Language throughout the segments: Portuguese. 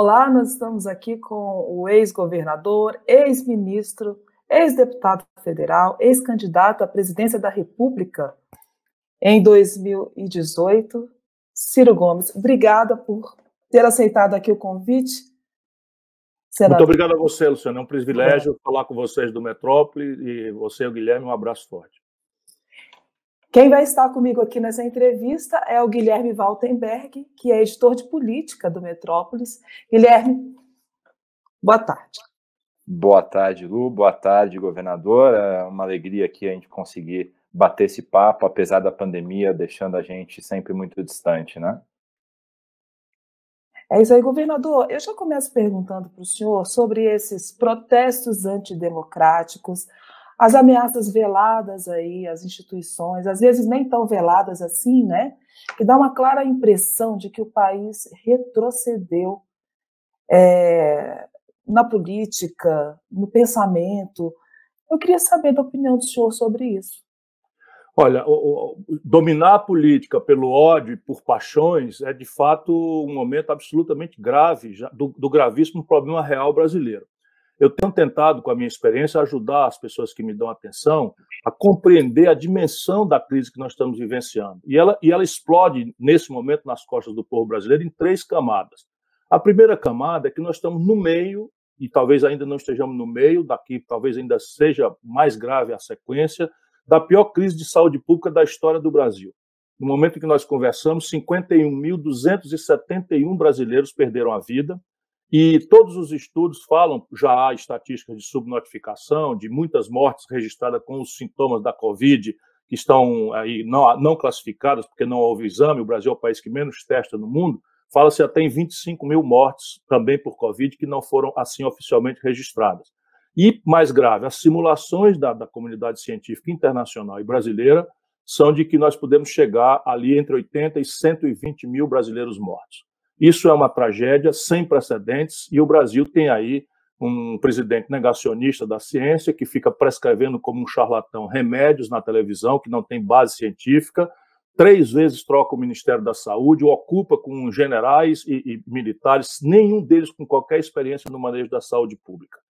Olá, nós estamos aqui com o ex-governador, ex-ministro, ex-deputado federal, ex-candidato à presidência da República em 2018, Ciro Gomes. Obrigada por ter aceitado aqui o convite. Senador. Muito obrigado a você, Luciano. É um privilégio é. falar com vocês do Metrópole e você, o Guilherme, um abraço forte. Quem vai estar comigo aqui nessa entrevista é o Guilherme Waltenberg, que é editor de política do Metrópolis. Guilherme, boa tarde. Boa tarde, Lu. Boa tarde, governador. É uma alegria aqui a gente conseguir bater esse papo, apesar da pandemia deixando a gente sempre muito distante, né? É isso aí, governador. Eu já começo perguntando para o senhor sobre esses protestos antidemocráticos, as ameaças veladas aí às instituições, às vezes nem tão veladas assim, né? Que dá uma clara impressão de que o país retrocedeu é, na política, no pensamento. Eu queria saber da opinião do senhor sobre isso. Olha, o, o, dominar a política pelo ódio e por paixões é, de fato, um momento absolutamente grave já, do, do gravíssimo problema real brasileiro. Eu tenho tentado, com a minha experiência, ajudar as pessoas que me dão atenção a compreender a dimensão da crise que nós estamos vivenciando. E ela, e ela explode, nesse momento, nas costas do povo brasileiro em três camadas. A primeira camada é que nós estamos no meio, e talvez ainda não estejamos no meio, daqui talvez ainda seja mais grave a sequência, da pior crise de saúde pública da história do Brasil. No momento em que nós conversamos, 51.271 brasileiros perderam a vida, e todos os estudos falam, já há estatísticas de subnotificação, de muitas mortes registradas com os sintomas da Covid, que estão aí não, não classificadas, porque não houve exame, o Brasil é o país que menos testa no mundo, fala-se até em 25 mil mortes também por Covid, que não foram assim oficialmente registradas. E, mais grave, as simulações da, da comunidade científica internacional e brasileira são de que nós podemos chegar ali entre 80 e 120 mil brasileiros mortos. Isso é uma tragédia sem precedentes e o Brasil tem aí um presidente negacionista da ciência que fica prescrevendo como um charlatão remédios na televisão que não tem base científica, três vezes troca o Ministério da Saúde, ocupa com generais e, e militares, nenhum deles com qualquer experiência no manejo da saúde pública.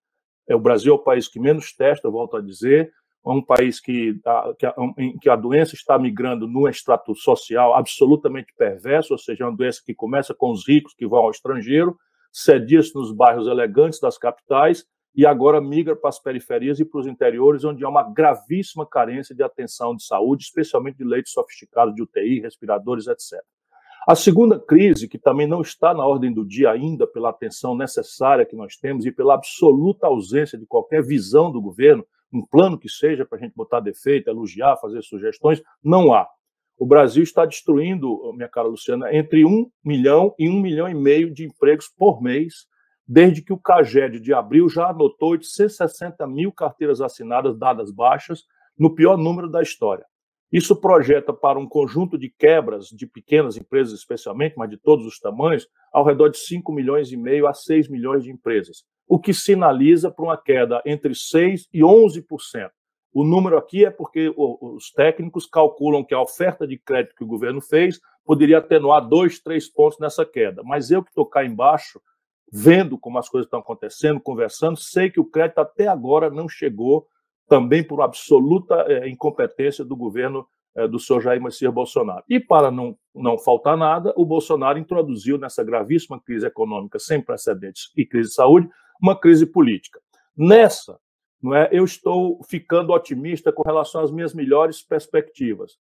É, o Brasil é o país que menos testa, volto a dizer, é um país que que, a, em que a doença está migrando num extrato social absolutamente perverso, ou seja, é uma doença que começa com os ricos que vão ao estrangeiro, cedia-se nos bairros elegantes das capitais e agora migra para as periferias e para os interiores, onde há uma gravíssima carência de atenção de saúde, especialmente de leitos sofisticados de UTI, respiradores, etc. A segunda crise, que também não está na ordem do dia ainda, pela atenção necessária que nós temos e pela absoluta ausência de qualquer visão do governo, um plano que seja para a gente botar defeito, elogiar, fazer sugestões, não há. O Brasil está destruindo, minha cara Luciana, entre um milhão e um milhão e meio de empregos por mês, desde que o CAGED de abril já anotou 860 mil carteiras assinadas dadas baixas, no pior número da história. Isso projeta para um conjunto de quebras de pequenas empresas, especialmente, mas de todos os tamanhos, ao redor de 5 milhões e meio a 6 milhões de empresas o que sinaliza para uma queda entre 6% e 11%. O número aqui é porque os técnicos calculam que a oferta de crédito que o governo fez poderia atenuar dois, três pontos nessa queda. Mas eu que estou cá embaixo, vendo como as coisas estão acontecendo, conversando, sei que o crédito até agora não chegou, também por absoluta é, incompetência do governo é, do senhor Jair Messias Bolsonaro. E para não, não faltar nada, o Bolsonaro introduziu nessa gravíssima crise econômica sem precedentes e crise de saúde uma crise política. Nessa, não é, eu estou ficando otimista com relação às minhas melhores perspectivas.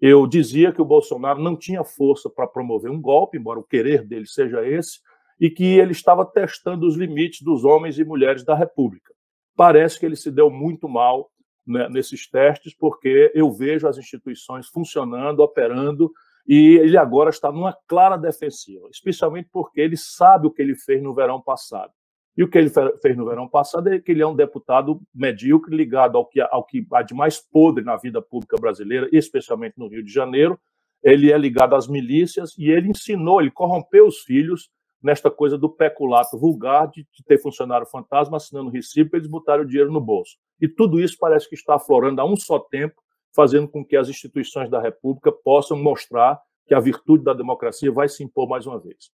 Eu dizia que o Bolsonaro não tinha força para promover um golpe, embora o querer dele seja esse, e que ele estava testando os limites dos homens e mulheres da República. Parece que ele se deu muito mal né, nesses testes, porque eu vejo as instituições funcionando, operando, e ele agora está numa clara defensiva, especialmente porque ele sabe o que ele fez no verão passado. E o que ele fez no verão passado é que ele é um deputado medíocre ligado ao que, ao que há de mais podre na vida pública brasileira, especialmente no Rio de Janeiro. Ele é ligado às milícias e ele ensinou, ele corrompeu os filhos nesta coisa do peculato vulgar de, ter funcionário fantasma assinando recibo para eles o dinheiro no bolso. E tudo isso parece que está aflorando a um só tempo, fazendo com que as instituições da República possam mostrar que a virtude da democracia vai se impor mais uma vez.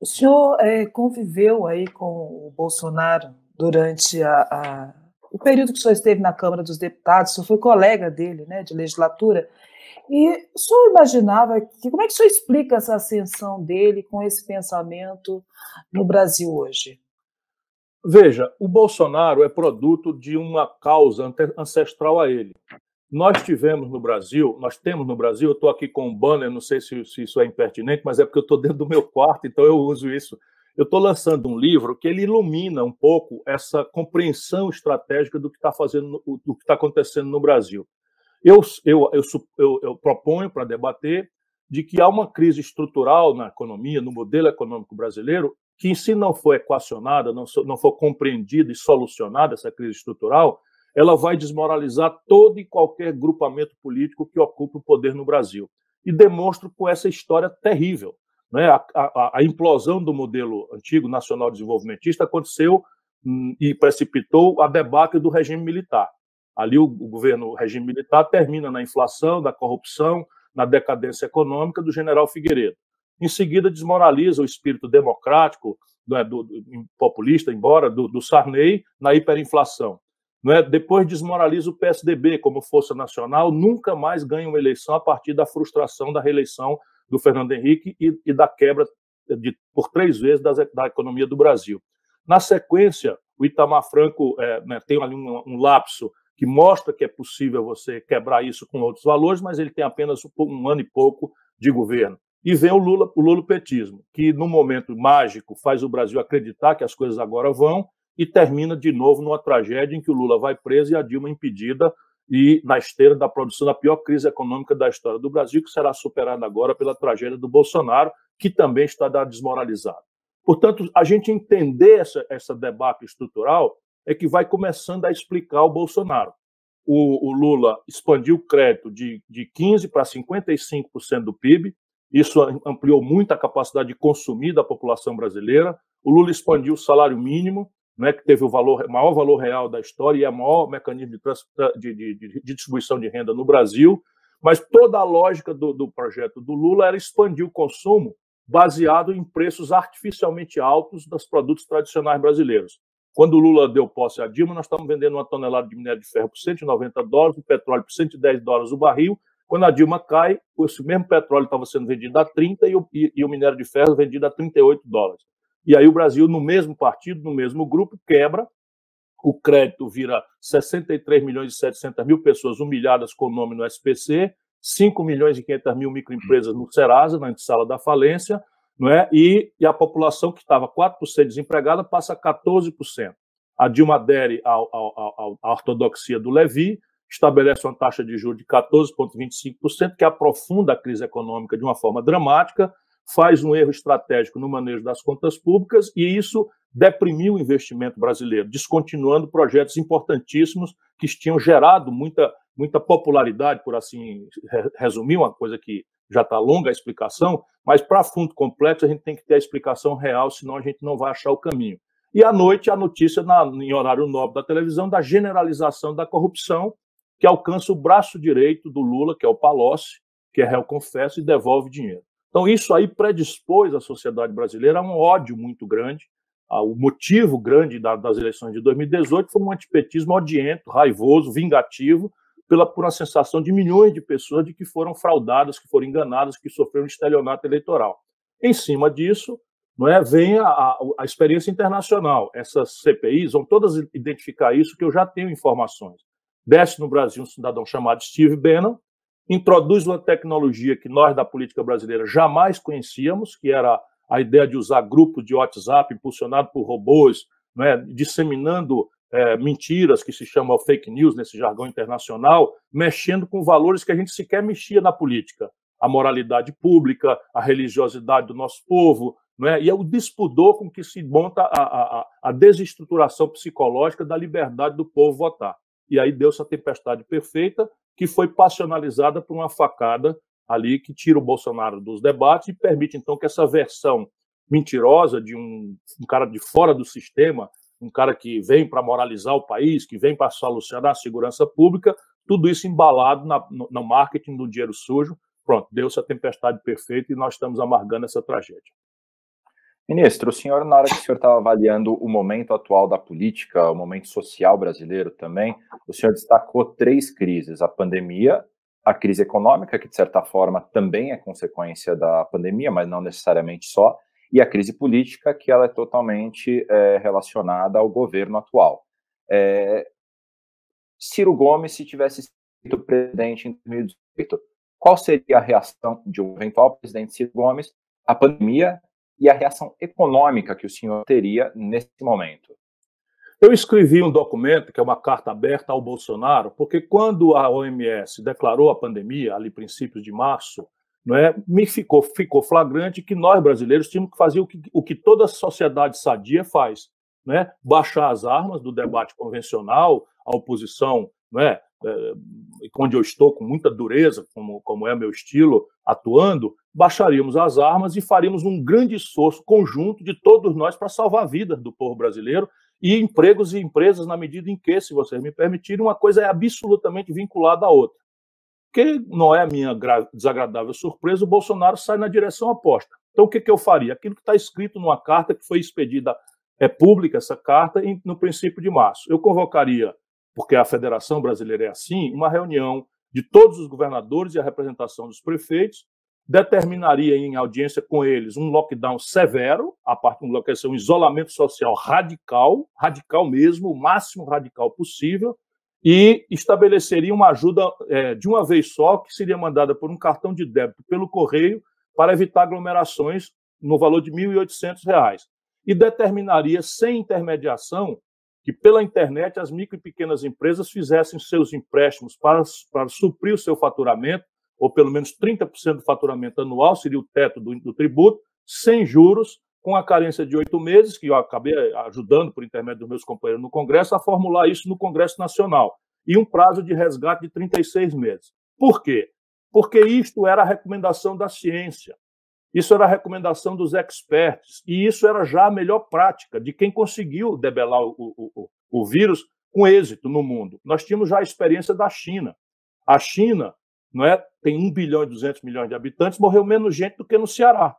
O senhor é, conviveu aí com o Bolsonaro durante a, a, o período que o senhor esteve na Câmara dos Deputados, o senhor foi colega dele, né, de legislatura, e o senhor imaginava que como é que o senhor explica essa ascensão dele com esse pensamento no Brasil hoje? Veja, o Bolsonaro é produto de uma causa ancestral a ele. Nós tivemos no Brasil, nós temos no Brasil, eu estou aqui com um banner, não sei se, se, isso é impertinente, mas é porque eu estou dentro do meu quarto, então eu uso isso. Eu estou lançando um livro que ele ilumina um pouco essa compreensão estratégica do que está fazendo, do que está acontecendo no Brasil. Eu, eu, eu, eu, eu proponho para debater de que há uma crise estrutural na economia, no modelo econômico brasileiro, que se não for equacionada, não, não for compreendida e solucionada essa crise estrutural, ela vai desmoralizar todo e qualquer grupamento político que ocupe o poder no Brasil. E demonstro com essa história terrível. Né? A, a, a implosão do modelo antigo nacional desenvolvimentista aconteceu hum, e precipitou a debacle do regime militar. Ali o, o governo, o regime militar termina na inflação, na corrupção, na decadência econômica do general Figueiredo. Em seguida, desmoraliza o espírito democrático, é, do, do, populista, embora, do, do Sarney, na hiperinflação. É? Depois desmoraliza o PSDB como força nacional, nunca mais ganha uma eleição a partir da frustração da reeleição do Fernando Henrique e, e da quebra de, por três vezes da, da, economia do Brasil. Na sequência, o Itamar Franco é, né, tem ali um, um, lapso que mostra que é possível você quebrar isso com outros valores, mas ele tem apenas um ano e pouco de governo. E vem o Lula, o lulopetismo, que no momento mágico faz o Brasil acreditar que as coisas agora vão e termina de novo numa tragédia em que o Lula vai preso e a Dilma impedida e na esteira da produção da pior crise econômica da história do Brasil, que será superada agora pela tragédia do Bolsonaro, que também está desmoralizado. Portanto, a gente entender essa, essa debate estrutural é que vai começando a explicar o Bolsonaro. O, o Lula expandiu o crédito de, de 15% para 55% do PIB, isso ampliou muito a capacidade de consumir da população brasileira. O Lula expandiu o salário mínimo, né, que teve o valor, maior valor real da história e é o maior mecanismo de, de, de, de, distribuição de renda no Brasil. Mas toda a lógica do, do projeto do Lula era expandir o consumo baseado em preços artificialmente altos dos produtos tradicionais brasileiros. Quando o Lula deu posse à Dilma, nós estávamos vendendo uma tonelada de minério de ferro por 190 dólares, o petróleo por 110 dólares o barril. Quando a Dilma cai, esse mesmo petróleo estava sendo vendido a 30 e o, e, e o minério de ferro vendido a 38 dólares. E aí o Brasil, no mesmo partido, no mesmo grupo, quebra, o crédito vira 63 milhões e 700 mil pessoas humilhadas com o nome no SPC, 5 milhões e 500 mil microempresas no Serasa, na antessala da falência, não é? E, e a população que estava 4% desempregada passa a 14%. A Dilma adere à ortodoxia do Levi, estabelece uma taxa de juros de 14,25%, que aprofunda a crise econômica de uma forma dramática, faz um erro estratégico no manejo das contas públicas e isso deprimiu o investimento brasileiro, descontinuando projetos importantíssimos que tinham gerado muita, muita popularidade, por assim resumir, uma coisa que já está longa a explicação, mas para fundo complexo a gente tem que ter a explicação real, senão a gente não vai achar o caminho. E à noite, a notícia na, em horário nobre da televisão da generalização da corrupção, que alcança o braço direito do Lula, que é o Palocci, que é réu confesso e devolve dinheiro. Então, isso aí predispôs a sociedade brasileira a um ódio muito grande. O motivo grande das eleições de 2018 foi um antipetismo odiento, raivoso, vingativo, pela, por uma sensação de milhões de pessoas de que foram fraudadas, que foram enganadas, que sofreram estelionato eleitoral. Em cima disso, não é, vem a, a, experiência internacional. Essas CPIs vão todas identificar isso, que eu já tenho informações. Desce no Brasil um cidadão chamado Steve Bannon, introduz uma tecnologia que nós da política brasileira jamais conhecíamos, que era a ideia de usar grupos de WhatsApp impulsionado por robôs, né, disseminando é, mentiras que se chamam fake news nesse jargão internacional, mexendo com valores que a gente sequer mexia na política, a moralidade pública, a religiosidade do nosso povo, né, e é o despudor com que se monta a, a, a desestruturação psicológica da liberdade do povo votar. E aí deu essa tempestade perfeita que foi passionalizada por uma facada ali que tira o Bolsonaro dos debates e permite, então, que essa versão mentirosa de um, um cara de fora do sistema, um cara que vem para moralizar o país, que vem para solucionar a segurança pública, tudo isso embalado na, no, no marketing do dinheiro sujo. Pronto, deu-se a tempestade perfeita e nós estamos amargando essa tragédia. Ministro, o senhor, na hora que o senhor estava avaliando o momento atual da política, o momento social brasileiro também, o senhor destacou três crises: a pandemia, a crise econômica, que de certa forma também é consequência da pandemia, mas não necessariamente só, e a crise política, que ela é totalmente é, relacionada ao governo atual. É, Ciro Gomes, se tivesse sido presidente em 2018, qual seria a reação de um eventual presidente Ciro Gomes à pandemia e a reação econômica que o senhor teria nesse momento? Eu escrevi um documento, que é uma carta aberta ao Bolsonaro, porque quando a OMS declarou a pandemia, ali princípios de março, não é, me ficou, ficou flagrante que nós brasileiros tínhamos que fazer o que, o que toda sociedade sadia faz, né? baixar as armas do debate convencional, a oposição não é, é, onde eu estou com muita dureza, como, como é meu estilo, atuando, baixaríamos as armas e faríamos um grande esforço conjunto de todos nós para salvar a vida do povo brasileiro e empregos e empresas, na medida em que, se vocês me permitirem, uma coisa é absolutamente vinculada à outra. Que não é a minha desagradável surpresa, o Bolsonaro sai na direção oposta. Então, o que, que eu faria? Aquilo que está escrito numa carta que foi expedida, é pública essa carta, no princípio de março. Eu convocaria porque a Federação Brasileira é assim, uma reunião de todos os governadores e a representação dos prefeitos, determinaria em audiência com eles um lockdown severo, a partir de um isolamento social radical, radical mesmo, o máximo radical possível, e estabeleceria uma ajuda é, de uma vez só, que seria mandada por um cartão de débito pelo correio, para evitar aglomerações no valor de R$ 1.800. E determinaria, sem intermediação, que pela internet as micro e pequenas empresas fizessem seus empréstimos para, para suprir o seu faturamento, ou pelo menos 30% do faturamento anual, seria o teto do, do tributo, sem juros, com a carência de oito meses, que eu acabei ajudando por intermédio dos meus companheiros no Congresso a formular isso no Congresso Nacional, e um prazo de resgate de 36 meses. Por quê? Porque isto era a recomendação da ciência. Isso era a recomendação dos experts, e isso era já a melhor prática de quem conseguiu debelar o, o, o vírus com êxito no mundo. Nós tínhamos já a experiência da China. A China não é, tem 1 bilhão e 200 milhões de habitantes, morreu menos gente do que no Ceará.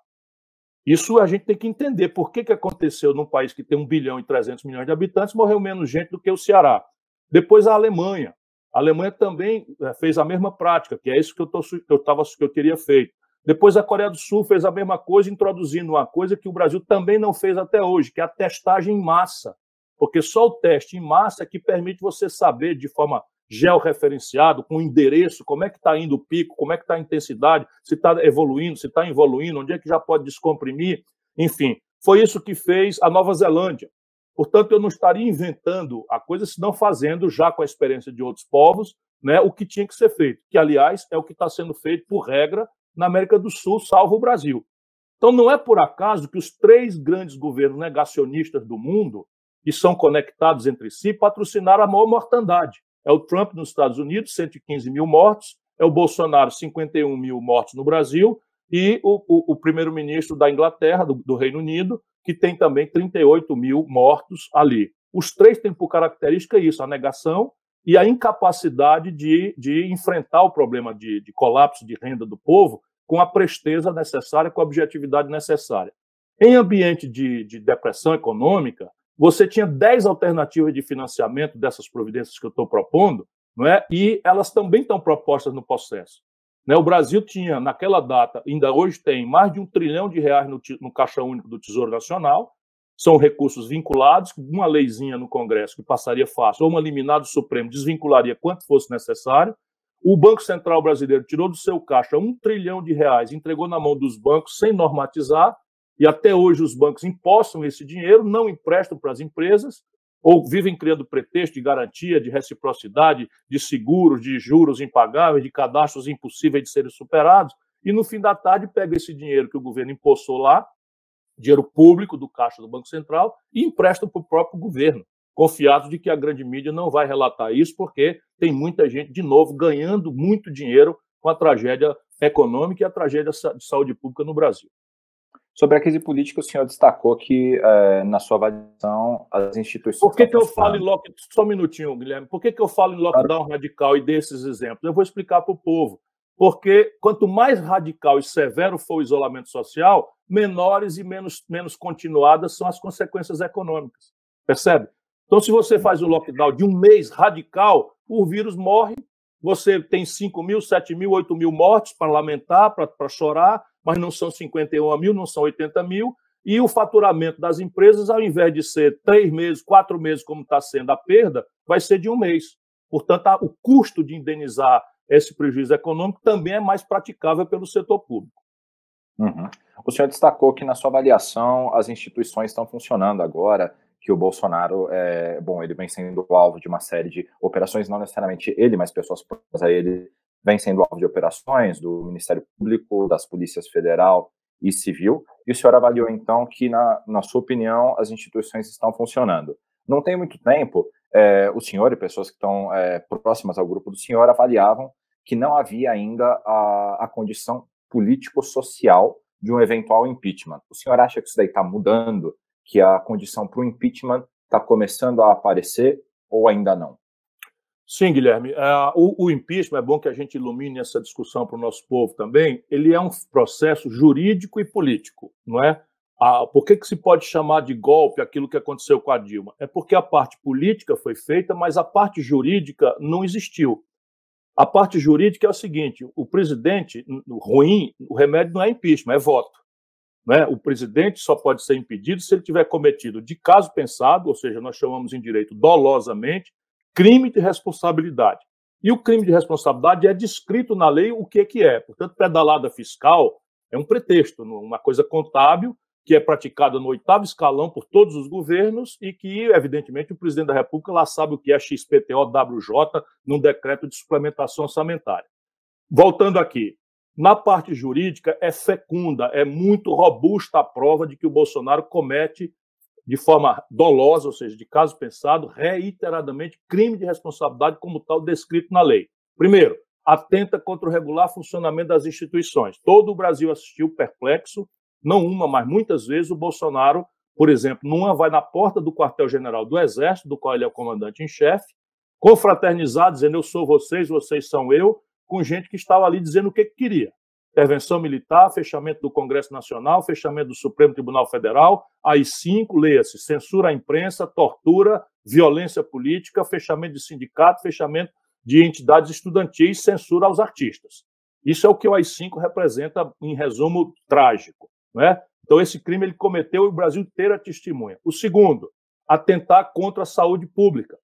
Isso a gente tem que entender. Por que, que aconteceu num país que tem 1 bilhão e 300 milhões de habitantes, morreu menos gente do que o Ceará? Depois a Alemanha. A Alemanha também eh, fez a mesma prática, que é isso que eu, tô, que eu, tava, que eu teria feito. Depois a Coreia do Sul fez a mesma coisa, introduzindo uma coisa que o Brasil também não fez até hoje, que é a testagem em massa. Porque só o teste em massa é que permite você saber de forma georreferenciada, com endereço, como é que está indo o pico, como é que está a intensidade, se está evoluindo, se está evoluindo, onde é que já pode descomprimir, enfim. Foi isso que fez a Nova Zelândia. Portanto, eu não estaria inventando a coisa, senão fazendo, já com a experiência de outros povos, né, o que tinha que ser feito, que, aliás, é o que está sendo feito, por regra, na América do Sul, salvo o Brasil. Então, não é por acaso que os três grandes governos negacionistas do mundo, que são conectados entre si, patrocinaram a maior mortandade. É o Trump nos Estados Unidos, 115 mil mortos, é o Bolsonaro, 51 mil mortos no Brasil, e o, o, o primeiro-ministro da Inglaterra, do, do Reino Unido, que tem também 38 mil mortos ali. Os três têm por característica isso, a negação e a incapacidade de, de enfrentar o problema de, de colapso de renda do povo com a presteza necessária, com a objetividade necessária. Em ambiente de, de depressão econômica, você tinha 10 alternativas de financiamento dessas providências que eu estou propondo, não é? e elas também estão propostas no processo. Né? O Brasil tinha, naquela data, ainda hoje tem, mais de um trilhão de reais no, no Caixa Único do Tesouro Nacional, são recursos vinculados, uma leizinha no Congresso que passaria fácil, ou uma liminar do Supremo desvincularia quanto fosse necessário. O Banco Central brasileiro tirou do seu caixa um trilhão de reais, entregou na mão dos bancos sem normatizar, e até hoje os bancos impostam esse dinheiro, não emprestam para as empresas, ou vivem criando pretexto de garantia, de reciprocidade, de seguros, de juros impagáveis, de cadastros impossíveis de serem superados, e no fim da tarde pega esse dinheiro que o governo impostou lá, dinheiro público do caixa do Banco Central e emprestam para o próprio governo, confiados de que a grande mídia não vai relatar isso, porque tem muita gente, de novo, ganhando muito dinheiro com a tragédia econômica e a tragédia de saúde pública no Brasil. Sobre a crise política, o senhor destacou que, é, na sua avaliação, as instituições. Por que, que eu falo em lockdown? Só um minutinho, Guilherme. Por que, que eu falo em lockdown radical e desses exemplos? Eu vou explicar para o povo. Porque quanto mais radical e severo for o isolamento social, menores e menos, menos continuadas são as consequências econômicas. Percebe? Então, se você faz um lockdown de um mês radical, o vírus morre, você tem 5 mil, 7 mil, 8 mil mortes para lamentar, para chorar, mas não são 51 mil, não são 80 mil, e o faturamento das empresas, ao invés de ser três meses, quatro meses, como está sendo a perda, vai ser de um mês. Portanto, o custo de indenizar esse prejuízo econômico também é mais praticável pelo setor público. Uhum. O senhor destacou que, na sua avaliação, as instituições estão funcionando agora, que o Bolsonaro, é, bom, ele vem sendo alvo de uma série de operações, não necessariamente ele, mas pessoas próximas a ele vem sendo alvo de operações do Ministério Público, das Polícias Federal e Civil, e o senhor avaliou, então, que, na, na sua opinião, as instituições estão funcionando. Não tem muito tempo, é, o senhor e pessoas que estão é, próximas ao grupo do senhor avaliavam que não havia ainda a, a condição político-social de um eventual impeachment. O senhor acha que isso daí está mudando, que a condição para o impeachment está começando a aparecer ou ainda não? Sim, Guilherme. Uh, o, impeachment, é bom que a gente ilumine essa discussão para o nosso povo também, ele é um processo jurídico e político, não é? Por que, que se pode chamar de golpe aquilo que aconteceu com a Dilma? É porque a parte política foi feita, mas a parte jurídica não existiu. A parte jurídica é o seguinte: o presidente, ruim, o remédio não é impeachment, é voto. Né? O presidente só pode ser impedido se ele tiver cometido de caso pensado, ou seja, nós chamamos em direito dolosamente, crime de responsabilidade. E o crime de responsabilidade é descrito na lei o que, que é. Portanto, pedalada fiscal é um pretexto, uma coisa contábil que é praticada no oitavo escalão por todos os governos e que, evidentemente, o presidente da República lá sabe o que é XPTO-WJ num decreto de suplementação orçamentária. Voltando aqui, na parte jurídica é fecunda, é muito robusta a prova de que o Bolsonaro comete de forma dolosa, ou seja, de caso pensado, reiteradamente crime de responsabilidade como tal descrito na lei. Primeiro, atenta contra o regular funcionamento das instituições. Todo o Brasil assistiu perplexo não uma, mas muitas vezes o Bolsonaro, por exemplo, numa vai na porta do quartel-general do Exército, do qual ele é o comandante em chefe, confraternizar, dizendo eu sou vocês, vocês são eu, com gente que estava ali dizendo o que, que queria. Intervenção militar, fechamento do Congresso Nacional, fechamento do Supremo Tribunal Federal, AI-5, leia-se, censura à imprensa, tortura, violência política, fechamento de sindicato, fechamento de entidades estudantis, censura aos artistas. Isso é o que o AI-5 representa, em resumo, trágico. Né? Então, esse crime ele cometeu e o Brasil inteiro é testemunha. O segundo, atentar contra a saúde pública.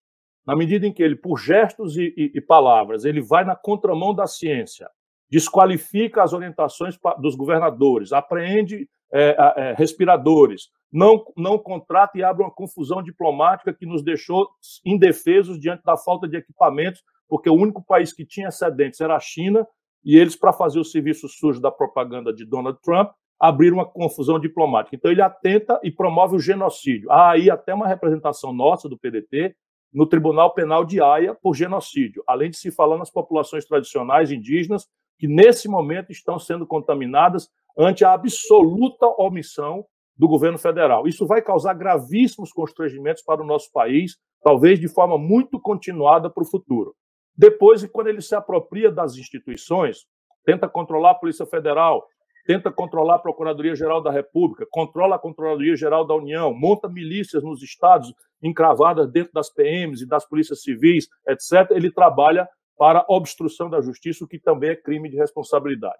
Na medida em que ele, por gestos e, e, e palavras, ele vai na contramão da ciência, desqualifica as orientações dos governadores, apreende é, é, respiradores, não, não contrata e abre uma confusão diplomática que nos deixou indefesos diante da falta de equipamentos, porque o único país que tinha excedentes era a China, e eles, para fazer o serviço sujo da propaganda de Donald Trump, abrir uma confusão diplomática. Então, ele atenta e promove o genocídio. Há aí até uma representação nossa do PDT no Tribunal Penal de Haia por genocídio, além de se falar nas populações tradicionais indígenas que, nesse momento, estão sendo contaminadas ante a absoluta omissão do governo federal. Isso vai causar gravíssimos constrangimentos para o nosso país, talvez de forma muito continuada para o futuro. Depois, quando ele se apropria das instituições, tenta controlar a Polícia Federal, tenta controlar a Procuradoria-Geral da República, controla a Controladoria-Geral da União, monta milícias nos estados encravadas dentro das PMs e das polícias civis, etc., ele trabalha para obstrução da justiça, o que também é crime de responsabilidade.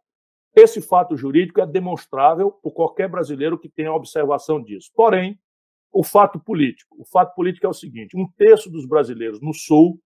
Esse fato jurídico é demonstrável por qualquer brasileiro que tenha observação disso. Porém, o fato político. O fato político é o seguinte: um terço dos brasileiros no Sul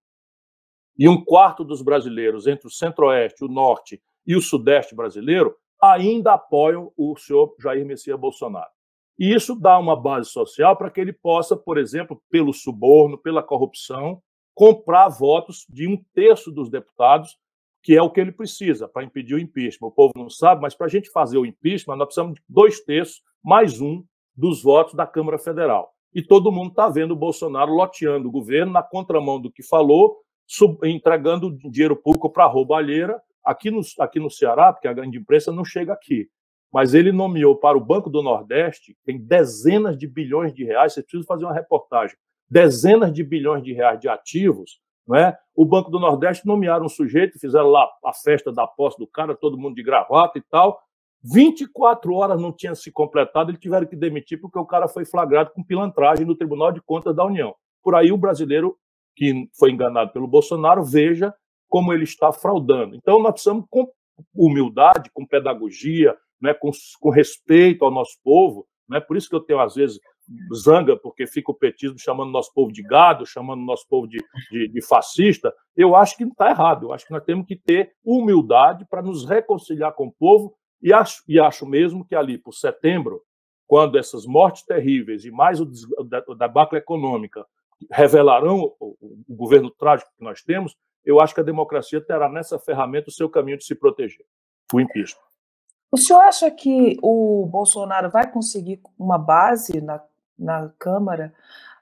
e um quarto dos brasileiros entre o Centro-Oeste, o Norte e o Sudeste brasileiro ainda apoiam o senhor Jair Messias Bolsonaro. E isso dá uma base social para que ele possa, por exemplo, pelo suborno, pela corrupção, comprar votos de um terço dos deputados, que é o que ele precisa para impedir o impeachment. O povo não sabe, mas para a gente fazer o impeachment, nós precisamos de dois terços mais um dos votos da Câmara Federal. E todo mundo está vendo o Bolsonaro loteando o governo na contramão do que falou, sub, entregando dinheiro público para roubalheira Aqui no, aqui no Ceará, porque a grande imprensa não chega aqui, mas ele nomeou para o Banco do Nordeste, tem dezenas de bilhões de reais, vocês precisam fazer uma reportagem, dezenas de bilhões de reais de ativos, não é? O Banco do Nordeste nomearam um sujeito, fizeram lá a festa da posse do cara, todo mundo de gravata e tal, 24 horas não tinha se completado, eles tiveram que demitir porque o cara foi flagrado com pilantragem no Tribunal de Contas da União. Por aí o brasileiro que foi enganado pelo Bolsonaro veja como ele está fraudando. Então nós precisamos com humildade, com pedagogia, né, com, com respeito ao nosso povo, né, por isso que eu tenho às vezes zanga, porque fica o petismo chamando nosso povo de gado, chamando nosso povo de, de, de fascista, eu acho que não está errado. Eu acho que nós temos que ter humildade para nos reconciliar com o povo e acho, e acho mesmo que ali, por setembro, quando essas mortes terríveis e mais o, o debacle econômica revelarão o, o governo trágico que nós temos, eu acho que a democracia terá nessa ferramenta o seu caminho de se proteger, o impeachment. O senhor acha que o Bolsonaro vai conseguir uma base na na Câmara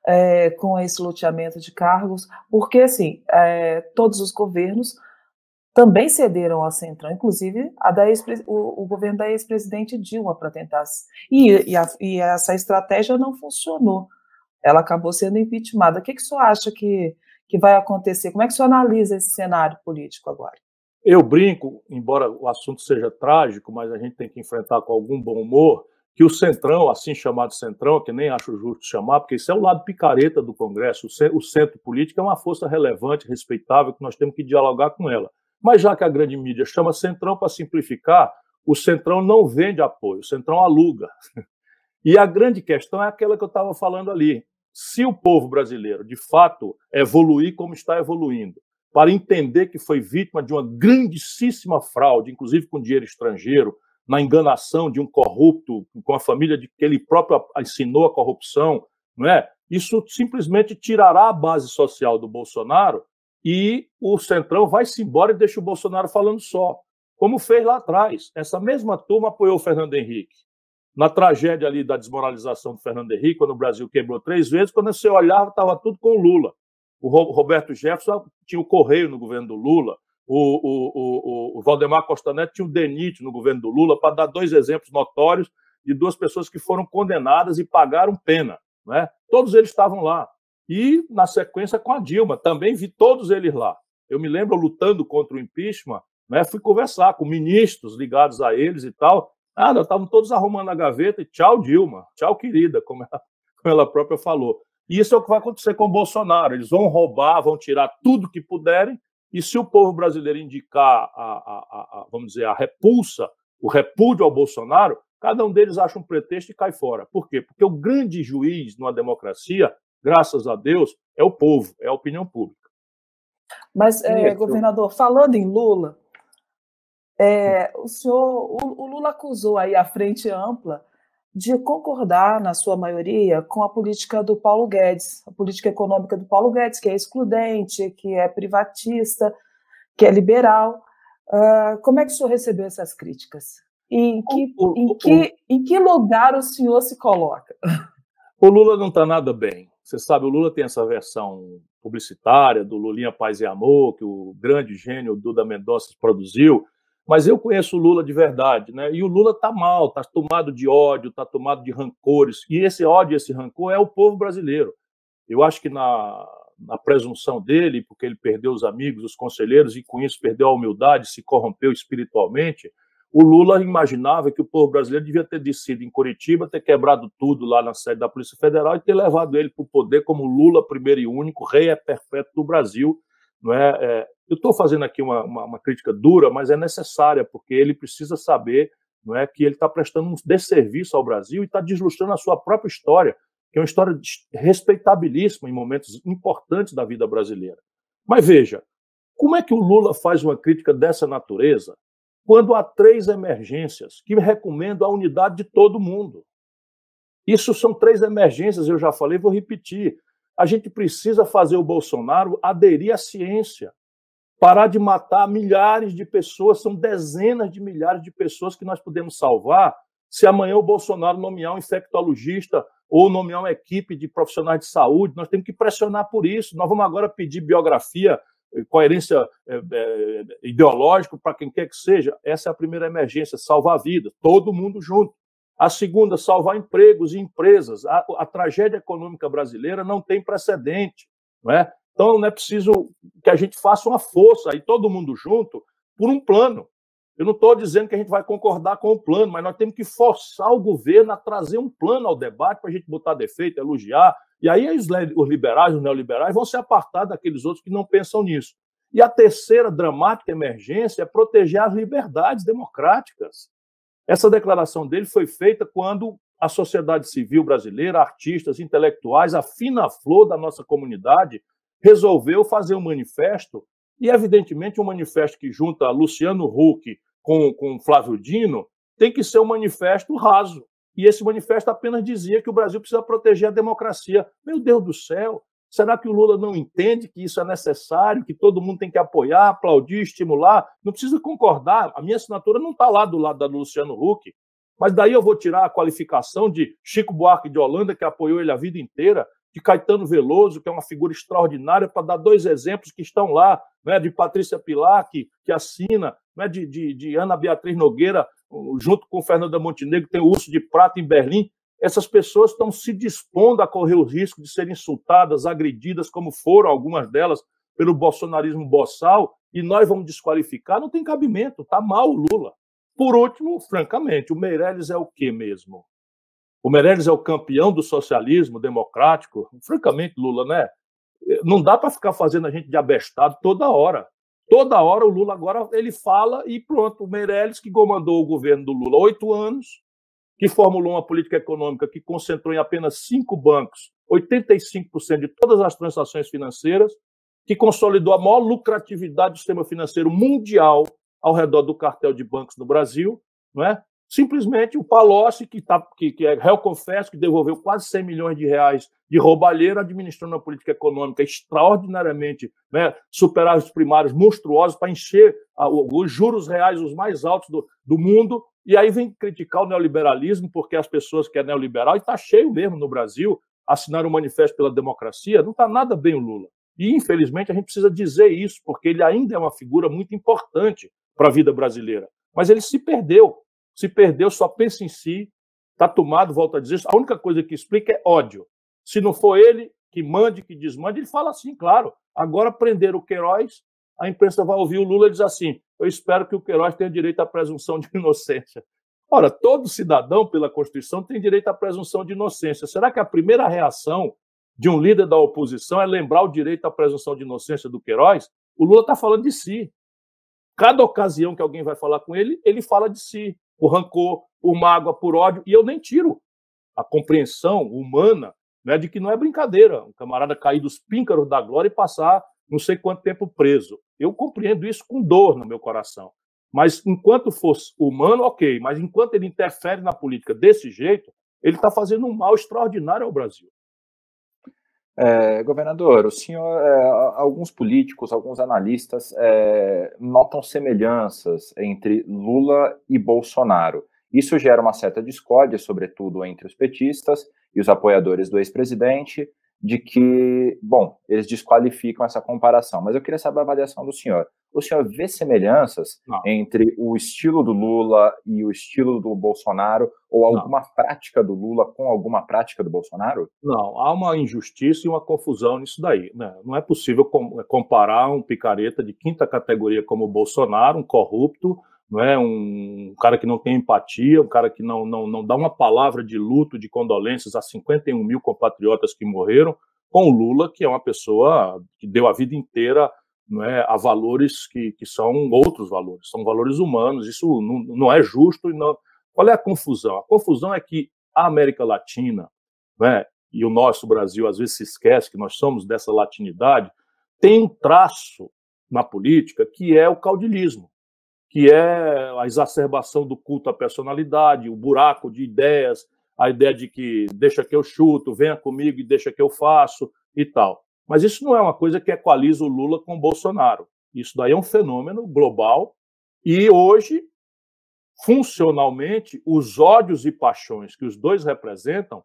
é, com esse loteamento de cargos, porque assim é, todos os governos também cederam ao Centrão, inclusive a da o, o, governo da ex-presidente Dilma para tentar e, e, a, e, essa estratégia não funcionou. Ela acabou sendo impeachmentada. O que, que o senhor acha que, que vai acontecer? Como é que o senhor analisa esse cenário político agora? Eu brinco, embora o assunto seja trágico, mas a gente tem que enfrentar com algum bom humor que o Centrão, assim chamado Centrão, que nem acho justo chamar, porque isso é o lado picareta do Congresso, o centro político é uma força relevante, respeitável, que nós temos que dialogar com ela. Mas já que a grande mídia chama Centrão para simplificar, o Centrão não vende apoio, o Centrão aluga. E a grande questão é aquela que eu estava falando ali. Se o povo brasileiro, de fato, evoluir como está evoluindo, para entender que foi vítima de uma grandíssima fraude, inclusive com dinheiro estrangeiro, na enganação de um corrupto com a família de que ele próprio ensinou a corrupção, não é? Isso simplesmente tirará a base social do Bolsonaro e o Centrão vai-se embora e deixa o Bolsonaro falando só, como fez lá atrás. Essa mesma turma apoiou o Fernando Henrique. Na tragédia ali da desmoralização do Fernando Henrique, quando o Brasil quebrou três vezes, quando você olhava, estava tudo com o Lula. O Roberto Jefferson tinha o Correio no governo do Lula o, o, o, o Valdemar Costa Neto tinha o DENIT no governo do Lula, para dar dois exemplos notórios de duas pessoas que foram condenadas e pagaram pena. Né? Todos eles estavam lá. E, na sequência, com a Dilma, também vi todos eles lá. Eu me lembro lutando contra o impeachment, né? fui conversar com ministros ligados a eles e tal. Nada, estavam todos arrumando a gaveta e tchau, Dilma, tchau, querida, como ela, como ela própria falou. E isso é o que vai acontecer com o Bolsonaro. Eles vão roubar, vão tirar tudo que puderem e se o povo brasileiro indicar, a, a, a, vamos dizer, a repulsa, o repúdio ao Bolsonaro, cada um deles acha um pretexto e cai fora. Por quê? Porque o grande juiz numa democracia, graças a Deus, é o povo, é a opinião pública. Mas, é, governador, falando em Lula, é, o senhor, o, o Lula acusou aí a frente ampla de concordar, na sua maioria, com a política do Paulo Guedes, a política econômica do Paulo Guedes, que é excludente, que é privatista, que é liberal. Uh, como é que o senhor recebeu essas críticas? E em que, o, o, em, que, o, em que lugar o senhor se coloca? O Lula não está nada bem. Você sabe, o Lula tem essa versão publicitária do Lulinha Paz e Amor, que o grande gênio Duda Mendonça produziu, mas eu conheço o Lula de verdade, né? E o Lula está mal, está tomado de ódio, está tomado de rancores. E esse ódio, esse rancor é o povo brasileiro. Eu acho que na, na presunção dele, porque ele perdeu os amigos, os conselheiros, e com isso perdeu a humildade, se corrompeu espiritualmente, o Lula imaginava que o povo brasileiro devia ter descido em Curitiba, ter quebrado tudo lá na sede da Polícia Federal e ter levado ele para o poder como Lula, primeiro e único, rei é perpétuo do Brasil. Não é? é eu estou fazendo aqui uma, uma, uma, crítica dura, mas é necessária, porque ele precisa saber não é, que ele está prestando um desserviço ao Brasil e está deslustrando a sua própria história, que é uma história respeitabilíssima em momentos importantes da vida brasileira. Mas veja, como é que o Lula faz uma crítica dessa natureza quando há três emergências que recomendam a unidade de todo mundo? Isso são três emergências, eu já falei, vou repetir. A gente precisa fazer o Bolsonaro aderir à ciência parar de matar milhares de pessoas, são dezenas de milhares de pessoas que nós podemos salvar se amanhã o Bolsonaro nomear um infectologista ou nomear uma equipe de profissionais de saúde, nós temos que pressionar por isso. Nós vamos agora pedir biografia, eh, coerência é, é, ideológica para quem quer que seja. Essa é a primeira emergência, salvar vidas, todo mundo junto. A segunda, salvar empregos e empresas. A, a tragédia econômica brasileira não tem precedente. Não é? Então, não é preciso que a gente faça uma força aí, todo mundo junto, por um plano. Eu não estou dizendo que a gente vai concordar com o plano, mas nós temos que forçar o governo a trazer um plano ao debate para a gente botar defeito, elogiar. E aí os liberais, os neoliberais vão se apartar daqueles outros que não pensam nisso. E a terceira dramática emergência é proteger as liberdades democráticas. Essa declaração dele foi feita quando a sociedade civil brasileira, artistas, intelectuais, a fina flor da nossa comunidade, resolveu fazer um manifesto, e evidentemente um manifesto que junta Luciano Huck com, com Flávio Dino tem que ser um manifesto raso. E esse manifesto apenas dizia que o Brasil precisa proteger a democracia. Meu Deus do céu! Será que o Lula não entende que isso é necessário, que todo mundo tem que apoiar, aplaudir, estimular? Não precisa concordar. A minha assinatura não está lá do lado da Luciano Huck. Mas daí eu vou tirar a qualificação de Chico Buarque de Holanda, que apoiou ele a vida inteira, de Caetano Veloso, que é uma figura extraordinária, para dar dois exemplos que estão lá, né, de Patrícia Pilar, que, que assina, né, de, de, de Ana Beatriz Nogueira, junto com Fernanda Montenegro, tem o Urso de Prata em Berlim. Essas pessoas estão se dispondo a correr o risco de serem insultadas, agredidas, como foram algumas delas pelo bolsonarismo boçal, e nós vamos desqualificar, não tem cabimento, está mal o Lula. Por último, francamente, o Meirelles é o quê mesmo? O Meirelles é o campeão do socialismo democrático? Francamente, Lula, né? Não dá para ficar fazendo a gente de abestado toda hora. Toda hora o Lula agora ele fala e pronto. O Meirelles, que comandou o governo do Lula oito anos, que formulou uma política econômica que concentrou em apenas cinco bancos 85% de todas as transações financeiras, que consolidou a maior lucratividade do sistema financeiro mundial ao redor do cartel de bancos no Brasil, não é? Simplesmente o Palocci, que, tá, que, que é réu confesso, que devolveu quase 100 milhões de reais de roubalheira, administrando uma política econômica extraordinariamente né, superávites primários monstruosos para encher a, os juros reais os mais altos do, do mundo, e aí vem criticar o neoliberalismo, porque as pessoas que é neoliberal, e está cheio mesmo no Brasil, assinaram o Manifesto pela Democracia, não está nada bem o Lula. E, infelizmente, a gente precisa dizer isso, porque ele ainda é uma figura muito importante para a vida brasileira. Mas ele se perdeu. Se perdeu, só pensa em si, está tomado, volta a dizer isso. A única coisa que explica é ódio. Se não for ele que mande, que desmande, ele fala assim, claro. Agora prender o Queiroz, a imprensa vai ouvir o Lula e diz assim: eu espero que o Queiroz tenha direito à presunção de inocência. Ora, todo cidadão, pela Constituição, tem direito à presunção de inocência. Será que a primeira reação de um líder da oposição é lembrar o direito à presunção de inocência do Queiroz? O Lula está falando de si. Cada ocasião que alguém vai falar com ele, ele fala de si, por rancor, por mágoa, por ódio, e eu nem tiro a compreensão humana né, de que não é brincadeira um camarada cair dos píncaros da glória e passar não sei quanto tempo preso. Eu compreendo isso com dor no meu coração. Mas enquanto fosse humano, ok. Mas enquanto ele interfere na política desse jeito, ele está fazendo um mal extraordinário ao Brasil. É, governador, o senhor, é, alguns políticos, alguns analistas é, notam semelhanças entre Lula e Bolsonaro. Isso gera uma certa discórdia, sobretudo entre os petistas e os apoiadores do ex-presidente, de que, bom, eles desqualificam essa comparação. Mas eu queria saber a avaliação do senhor. O senhor vê semelhanças Não. entre o estilo do Lula e o estilo do Bolsonaro, ou alguma Não. prática do Lula com alguma prática do Bolsonaro? Não, há uma injustiça e uma confusão nisso daí. Né? Não é possível comparar um picareta de quinta categoria como o Bolsonaro, um corrupto, não é? Um cara que não tem empatia, um cara que não, não, não dá uma palavra de luto, de condolências a 51 mil compatriotas que morreram, com o Lula, que é uma pessoa que deu a vida inteira não é, a valores que, que são outros valores, são valores humanos, isso não, não é justo. E não... Qual é a confusão? A confusão é que a América Latina, né, e o nosso Brasil às vezes se esquece que nós somos dessa latinidade, tem um traço na política que é o caudilismo que é a exacerbação do culto à personalidade, o buraco de ideias, a ideia de que deixa que eu chuto, venha comigo e deixa que eu faço e tal. Mas isso não é uma coisa que equaliza o Lula com o Bolsonaro. Isso daí é um fenômeno global e hoje, funcionalmente, os ódios e paixões que os dois representam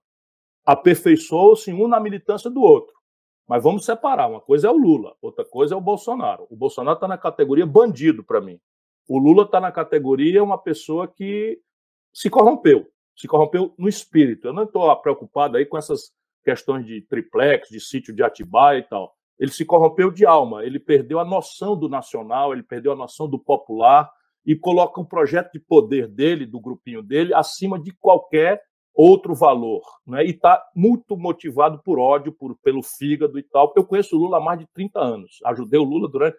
aperfeiçoam-se um na militância do outro. Mas vamos separar. Uma coisa é o Lula, outra coisa é o Bolsonaro. O Bolsonaro está na categoria bandido para mim. O Lula está na categoria uma pessoa que se corrompeu, se corrompeu no espírito. Eu não estou preocupado aí com essas questões de triplex, de sítio de Atibaia e tal. Ele se corrompeu de alma, ele perdeu a noção do nacional, ele perdeu a noção do popular, e coloca o projeto de poder dele, do grupinho dele, acima de qualquer outro valor. Né? E está muito motivado por ódio, por, pelo fígado e tal. Eu conheço o Lula há mais de 30 anos. Ajudei o Lula durante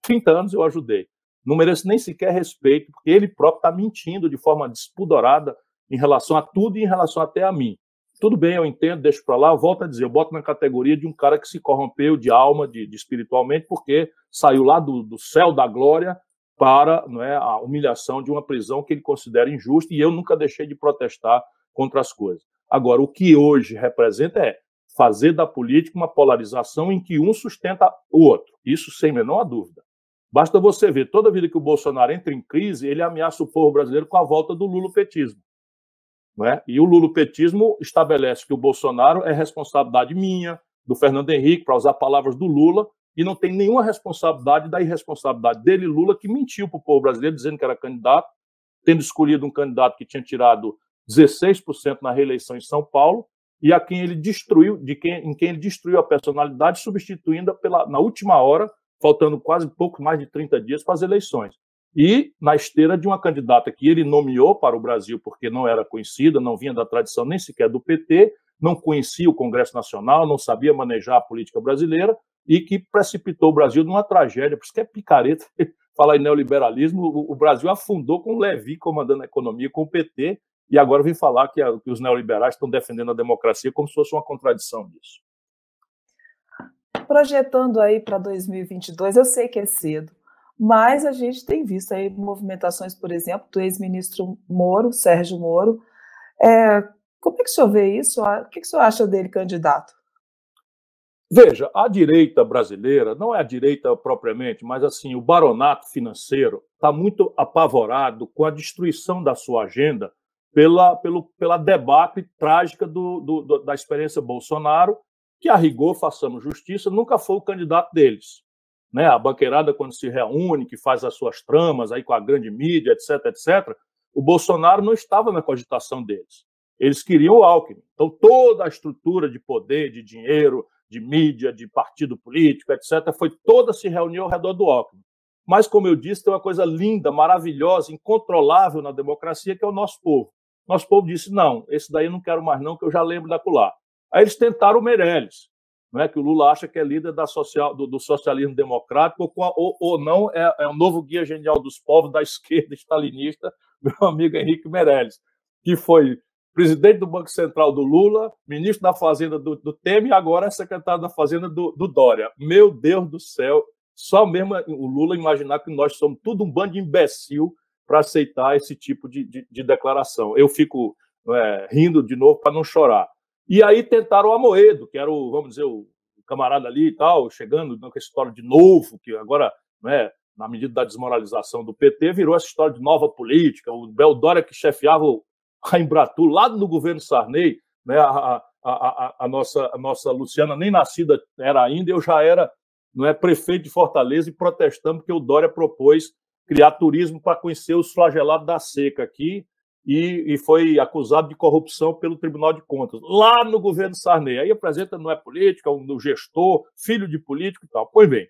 30 anos, eu ajudei. Não mereço nem sequer respeito, porque ele próprio está mentindo de forma despudorada em relação a tudo e em relação até a mim. Tudo bem, eu entendo, deixo para lá, volto a dizer, eu boto na categoria de um cara que se corrompeu de alma, de, de espiritualmente, porque saiu lá do, do céu da glória para não é, a humilhação de uma prisão que ele considera injusta, e eu nunca deixei de protestar contra as coisas. Agora, o que hoje representa é fazer da política uma polarização em que um sustenta o outro. Isso sem menor dúvida. Basta você ver, toda vida que o Bolsonaro entra em crise, ele ameaça o povo brasileiro com a volta do lulopetismo. Né? E o lulopetismo estabelece que o Bolsonaro é responsabilidade minha, do Fernando Henrique, para usar palavras do Lula, e não tem nenhuma responsabilidade da irresponsabilidade dele, Lula, que mentiu para o povo brasileiro dizendo que era candidato, tendo escolhido um candidato que tinha tirado 16% na reeleição em São Paulo, e a quem ele destruiu, de quem, em quem ele destruiu a personalidade, substituindo pela, na última hora, faltando quase pouco mais de 30 dias para as eleições e na esteira de uma candidata que ele nomeou para o Brasil porque não era conhecida, não vinha da tradição nem sequer do PT, não conhecia o Congresso Nacional, não sabia manejar a política brasileira e que precipitou o Brasil numa tragédia, por isso que é picareta falar em neoliberalismo, o Brasil afundou com o Levi comandando a economia, com o PT, e agora vem falar que, os neoliberais estão defendendo a democracia como se fosse uma contradição disso. Projetando aí para 2022, eu sei que é cedo, mas a gente tem visto aí movimentações, por exemplo, do ex-ministro Moro, Sérgio Moro. É, como é que o senhor vê isso? O que, que o senhor acha dele candidato? Veja, a direita brasileira, não é a direita propriamente, mas assim, o baronato financeiro está muito apavorado com a destruição da sua agenda pela, pela debacle trágica do, do, da experiência Bolsonaro, que a rigor, façamos justiça, nunca foi o candidato deles né? A banqueirada quando se reúne, que faz as suas tramas aí com a grande mídia, etc, etc. O Bolsonaro não estava na cogitação deles. Eles queriam o Alckmin. Então toda a estrutura de poder, de dinheiro, de mídia, de partido político, etc, foi toda se reuniu ao redor do Alckmin. Mas como eu disse, tem uma coisa linda, maravilhosa, incontrolável na democracia que é o nosso povo. Nosso povo disse: "Não, esse daí eu não quero mais não, que eu já lembro da colar". Aí eles tentaram o Meirelles não é que o Lula acha que é líder da social, do, do socialismo democrático ou, ou, ou não é, é o novo guia genial dos povos da esquerda stalinista, meu amigo Henrique Meirelles, que foi presidente do Banco Central do Lula, ministro da Fazenda do, do Temer e agora é secretário da Fazenda do, do, Dória. Meu Deus do céu, só mesmo o Lula imaginar que nós somos tudo um bando de imbecil para aceitar esse tipo de, de, de declaração. Eu fico é, rindo de novo para não chorar. E aí tentaram o Amoedo, que era o, vamos dizer, o camarada ali e tal, chegando com essa história de novo, que agora, né, na medida da desmoralização do PT, virou essa história de nova política. O Beldória que chefiava a Embratur lá no governo Sarney, né, a, a, a, a, nossa, a nossa Luciana nem nascida era ainda, eu já era não é, prefeito de Fortaleza e protestando porque o Dória propôs criar turismo para conhecer os flagelados da seca aqui e, e, foi acusado de corrupção pelo Tribunal de Contas, lá no governo Sarney. Aí apresenta, não é política, um gestor, filho de político e tal. Pois bem,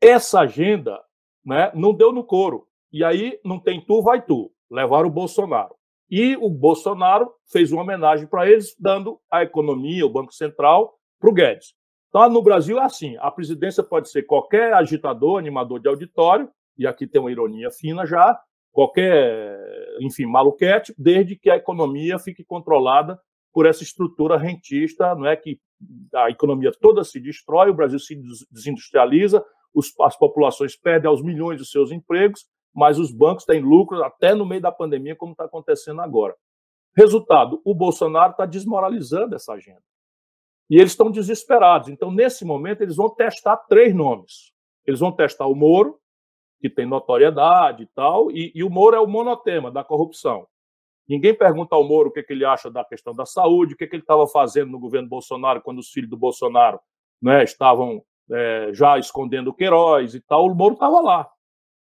essa agenda né, não deu no couro. E aí não tem tu, vai tu. Levaram o Bolsonaro. E o Bolsonaro fez uma homenagem para eles, dando a economia, o Banco Central, para o Guedes. Então, no Brasil é assim: a presidência pode ser qualquer agitador, animador de auditório, e aqui tem uma ironia fina já, qualquer, enfim, maluquete, desde que a economia fique controlada por essa estrutura rentista, não é que a economia toda se destrói, o Brasil se desindustrializa, os, as populações perdem aos milhões os seus empregos, mas os bancos têm lucro até no meio da pandemia, como está acontecendo agora. Resultado: o Bolsonaro está desmoralizando essa agenda. E eles estão desesperados. Então, nesse momento, eles vão testar três nomes. Eles vão testar o Moro, que tem notoriedade e tal, e, e o Moro é o monotema da corrupção. Ninguém pergunta ao Moro o que, que ele acha da questão da saúde, o que, que ele estava fazendo no governo Bolsonaro quando os filhos do Bolsonaro né, estavam é, já escondendo o Queiroz e tal. O Moro estava lá.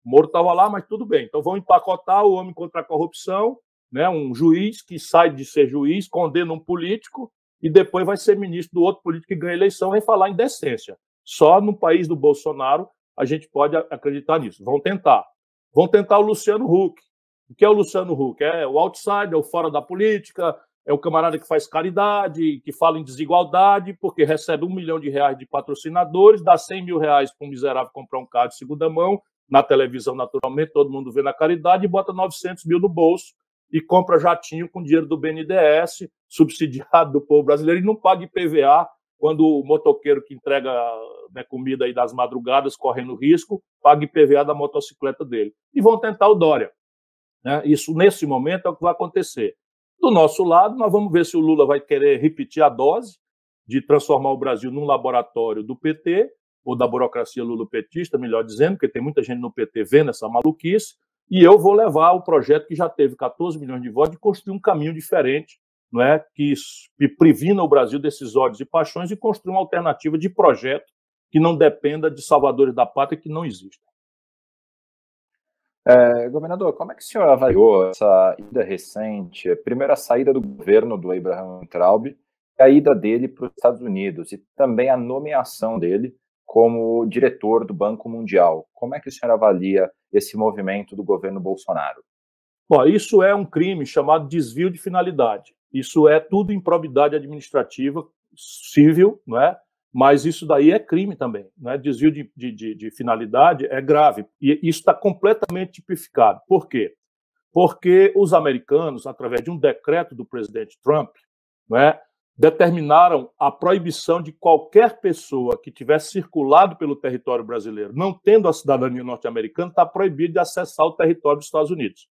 O Moro estava lá, mas tudo bem. Então vão empacotar o homem contra a corrupção, né, um juiz que sai de ser juiz, condena um político e depois vai ser ministro do outro político que ganha eleição e falar em decência. Só no país do Bolsonaro a gente pode acreditar nisso. Vão tentar. Vão tentar o Luciano Huck. O que é o Luciano Huck? É o outsider, o fora da política, é o camarada que faz caridade, que fala em desigualdade, porque recebe um milhão de reais de patrocinadores, dá 100 mil reais para um miserável comprar um carro de segunda mão, na televisão, naturalmente, todo mundo vê na caridade, e bota 900 mil no bolso e compra jatinho com dinheiro do BNDES, subsidiado do povo brasileiro, e não paga IPVA quando o motoqueiro que entrega né, comida aí das madrugadas, correndo risco, paga IPVA da motocicleta dele. E vão tentar o Dória. Né? Isso, nesse momento, é o que vai acontecer. Do nosso lado, nós vamos ver se o Lula vai querer repetir a dose de transformar o Brasil num laboratório do PT, ou da burocracia lulopetista, melhor dizendo, porque tem muita gente no PT vendo essa maluquice, e eu vou levar o projeto que já teve 14 milhões de votos de construir um caminho diferente, não é, que previna o Brasil desses ódios e paixões e construir uma alternativa de projeto que não dependa de salvadores da pátria que não existem. É, governador, como é que o senhor avaliou essa ida recente, a primeira saída do governo do Abraham Traub e a ida dele para os Estados Unidos e também a nomeação dele como diretor do Banco Mundial. Como é que o senhor avalia esse movimento do governo Bolsonaro? Bom, isso é um crime chamado desvio de finalidade. Isso é tudo improbidade administrativa civil, não é? Mas isso daí é crime também, né? Desvio de, de, de finalidade é grave e isso está completamente tipificado. Por quê? Porque os americanos, através de um decreto do presidente Trump, não é, determinaram a proibição de qualquer pessoa que tivesse circulado pelo território brasileiro, não tendo a cidadania norte-americana, está proibido de acessar o território dos Estados Unidos.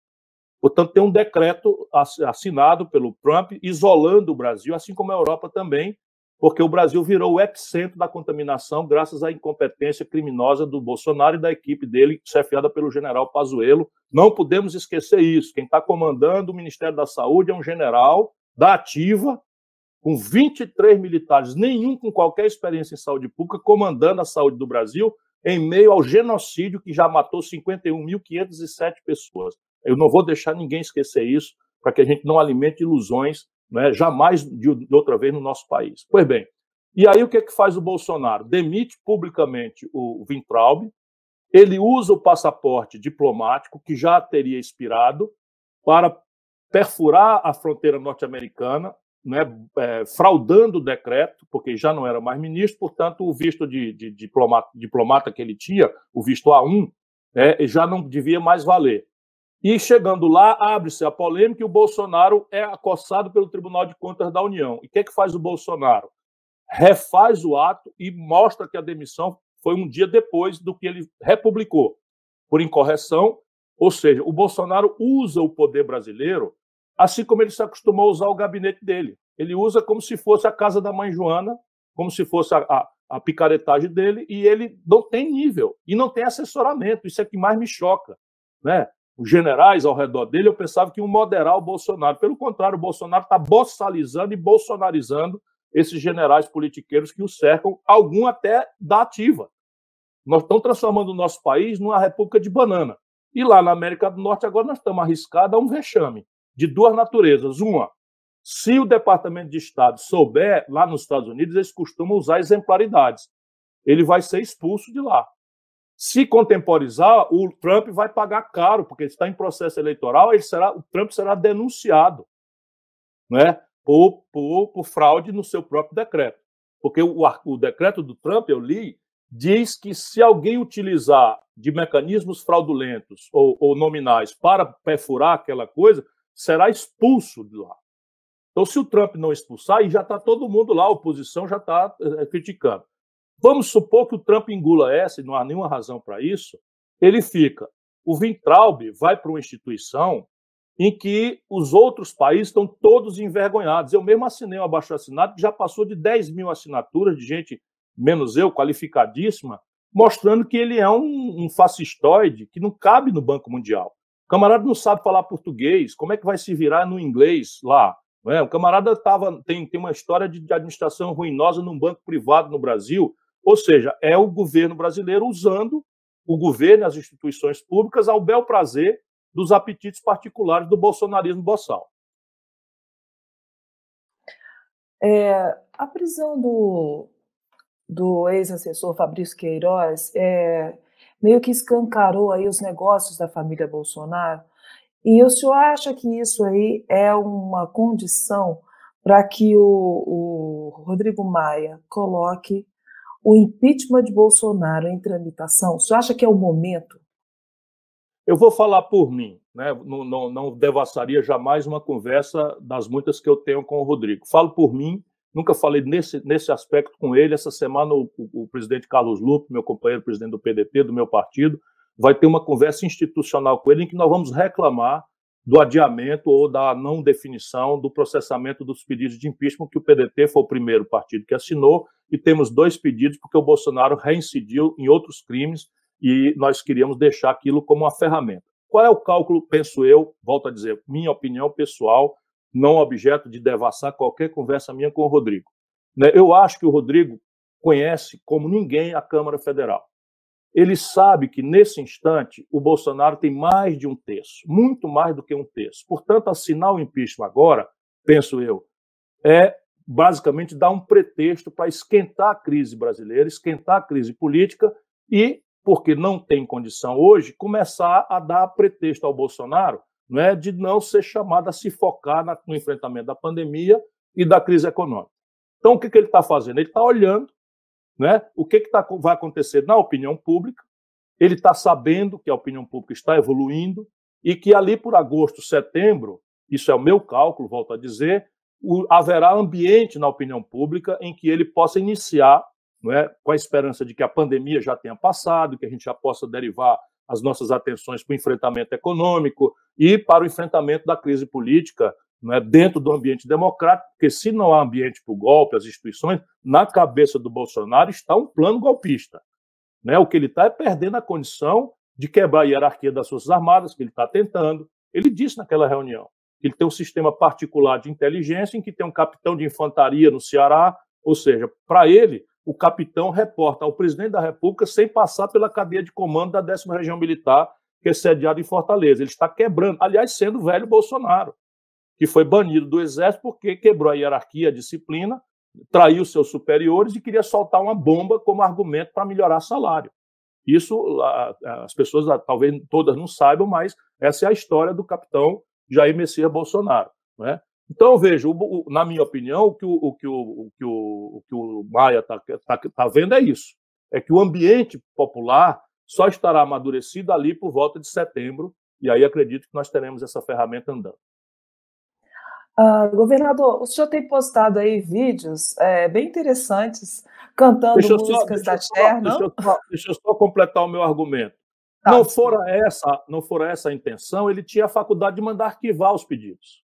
Portanto, tem um decreto assinado pelo Trump isolando o Brasil, assim como a Europa também, porque o Brasil virou o epicentro da contaminação graças à incompetência criminosa do Bolsonaro e da equipe dele, chefiada pelo general Pazuello. Não podemos esquecer isso. Quem está comandando o Ministério da Saúde é um general da ativa, com 23 militares, nenhum com qualquer experiência em saúde pública, comandando a saúde do Brasil em meio ao genocídio que já matou 51.507 pessoas. Eu não vou deixar ninguém esquecer isso, para que a gente não alimente ilusões, né, jamais de, de outra vez no nosso país. Pois bem, e aí o que, é que faz o Bolsonaro? Demite publicamente o Vintraub, ele usa o passaporte diplomático, que já teria expirado, para perfurar a fronteira norte-americana né, é, fraudando o decreto, porque já não era mais ministro, portanto, o visto de, de diplomata, diplomata, que ele tinha, o visto A1, é, já não devia mais valer. E chegando lá, abre-se a polêmica e o Bolsonaro é acossado pelo Tribunal de Contas da União. E o que, é que faz o Bolsonaro? Refaz o ato e mostra que a demissão foi um dia depois do que ele republicou, por incorreção. Ou seja, o Bolsonaro usa o poder brasileiro assim como ele se acostumou a usar o gabinete dele. Ele usa como se fosse a casa da mãe Joana, como se fosse a, a, a picaretagem dele, e ele não tem nível e não tem assessoramento. Isso é que mais me choca. Né? Os generais ao redor dele, eu pensava que iam moderar o Bolsonaro. Pelo contrário, o Bolsonaro está boçalizando e bolsonarizando esses generais politiqueiros que o cercam, algum até da ativa. Nós estamos transformando o nosso país numa república de banana. E lá na América do Norte, agora nós estamos arriscados a um vexame de duas naturezas. Uma, se o Departamento de Estado souber, lá nos Estados Unidos, eles costumam usar exemplaridades. Ele vai ser expulso de lá. Se contemporizar, o Trump vai pagar caro, porque está em processo eleitoral, ele será, o Trump será denunciado né, por, por, por fraude no seu próprio decreto. Porque o, o decreto do Trump, eu li, diz que se alguém utilizar de mecanismos fraudulentos ou, ou nominais para perfurar aquela coisa, será expulso de lá. Então, se o Trump não expulsar, e já está todo mundo lá, a oposição já está é, criticando. Vamos supor que o Trump engula essa, e não há nenhuma razão para isso, ele fica. O Vintraub vai para uma instituição em que os outros países estão todos envergonhados. Eu mesmo assinei um abaixo-assinado que já passou de 10 mil assinaturas de gente, menos eu, qualificadíssima, mostrando que ele é um, um fascistoide que não cabe no Banco Mundial. O camarada não sabe falar português, como é que vai se virar no inglês lá? É? O camarada tava, tem, tem uma história de, de administração ruinosa num banco privado no Brasil, ou seja, é o governo brasileiro usando o governo e as instituições públicas ao bel prazer dos apetites particulares do bolsonarismo boçal. É, a prisão do, do ex-assessor Fabrício Queiroz é, meio que escancarou aí os negócios da família Bolsonaro. E o senhor acha que isso aí é uma condição para que o, o Rodrigo Maia coloque o impeachment de Bolsonaro em tramitação? Senhor acha que é o momento? Eu vou falar por mim, né? não, não, não devassaria jamais uma conversa das muitas que eu tenho com o Rodrigo. Falo por mim, nunca falei nesse, nesse aspecto com ele. Essa semana, o, o, presidente Carlos Lupe, meu companheiro presidente do PDT, do meu partido, vai ter uma conversa institucional com ele em que nós vamos reclamar do adiamento ou da não definição do processamento dos pedidos de impeachment, que o PDT foi o primeiro partido que assinou, e temos dois pedidos, porque o Bolsonaro reincidiu em outros crimes e nós queríamos deixar aquilo como uma ferramenta. Qual é o cálculo, penso eu, volto a dizer, minha opinião pessoal, não objeto de devassar qualquer conversa minha com o Rodrigo. Né, eu acho que o Rodrigo conhece como ninguém a Câmara Federal ele sabe que, nesse instante, o Bolsonaro tem mais de um terço, muito mais do que um terço. Portanto, assinar o impeachment agora, penso eu, é basicamente dar um pretexto para esquentar a crise brasileira, esquentar a crise política e, porque não tem condição hoje, começar a dar pretexto ao Bolsonaro não é, de não ser chamado a se focar no enfrentamento da pandemia e da crise econômica. Então, o que, que ele está fazendo? Ele está olhando né? O que, que tá, vai acontecer na opinião pública? Ele está sabendo que a opinião pública está evoluindo e que ali por agosto, setembro, isso é o meu cálculo, volto a dizer, o, haverá ambiente na opinião pública em que ele possa iniciar, não é, com a esperança de que a pandemia já tenha passado, que a gente já possa derivar as nossas atenções para o enfrentamento econômico e para o enfrentamento da crise política né, dentro do ambiente democrático, porque se não há ambiente para o golpe, as instituições, na cabeça do Bolsonaro está um plano golpista. Né? O que ele está é perdendo a condição de quebrar a hierarquia das Forças Armadas, que ele está tentando. Ele disse naquela reunião que ele tem um sistema particular de inteligência em que tem um capitão de infantaria no Ceará, ou seja, para ele, o capitão reporta ao presidente da República sem passar pela cadeia de comando da décima região militar, que é sediada em Fortaleza. Ele está quebrando, aliás, sendo o velho Bolsonaro que foi banido do exército porque quebrou a hierarquia, a disciplina, traiu seus superiores e queria soltar uma bomba como argumento para melhorar salário. Isso as pessoas talvez todas não saibam, mas essa é a história do capitão Jair Messias Bolsonaro. Né? Então, eu vejo, na minha opinião, o que o, o, que o, o, que o, que o Maia está tá, tá vendo é isso: é que o ambiente popular só estará amadurecido ali por volta de setembro, e aí acredito que nós teremos essa ferramenta andando. Uh, governador, o senhor tem postado aí vídeos é, bem interessantes cantando músicas só, da não? Deixa eu, só, deixa eu só completar o meu argumento. Tá, não fora essa, não fora essa a intenção, ele tinha a faculdade de mandar arquivar os pedidos.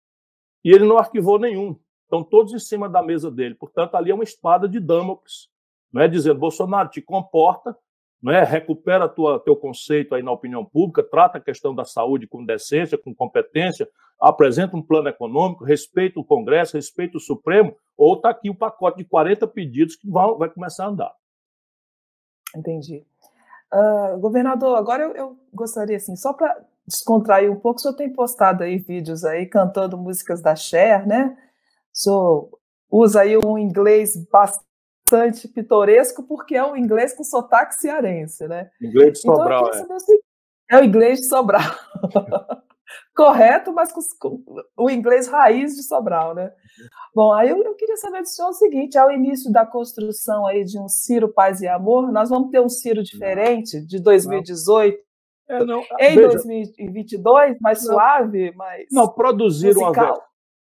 E ele não arquivou nenhum. Estão todos em cima da mesa dele. Portanto, ali é uma espada de Damocles, não é dizendo Bolsonaro te comporta, não é? Recupera tua, teu conceito aí na opinião pública, trata a questão da saúde com decência, com competência, apresenta um plano econômico, respeita o Congresso, respeita o Supremo, ou está aqui o um pacote de 40 pedidos que vai começar a andar. Entendi. Uh, governador, agora eu, eu, gostaria, assim, só para descontrair um pouco, o senhor tem postado aí vídeos aí cantando músicas da Cher, né? O senhor usa aí um inglês bastante pitoresco, porque é um inglês com sotaque cearense, né? Inglês de Sobral, então, é. É o inglês de Sobral. correto, mas com, o inglês raiz de Sobral, né? Bom, aí eu, eu, queria saber do senhor o seguinte, ao início da construção aí de um Ciro Paz e Amor, nós vamos ter um Ciro diferente de 2018, é, não, em veja, 2022, mais não, suave, mais Não, produzir uma,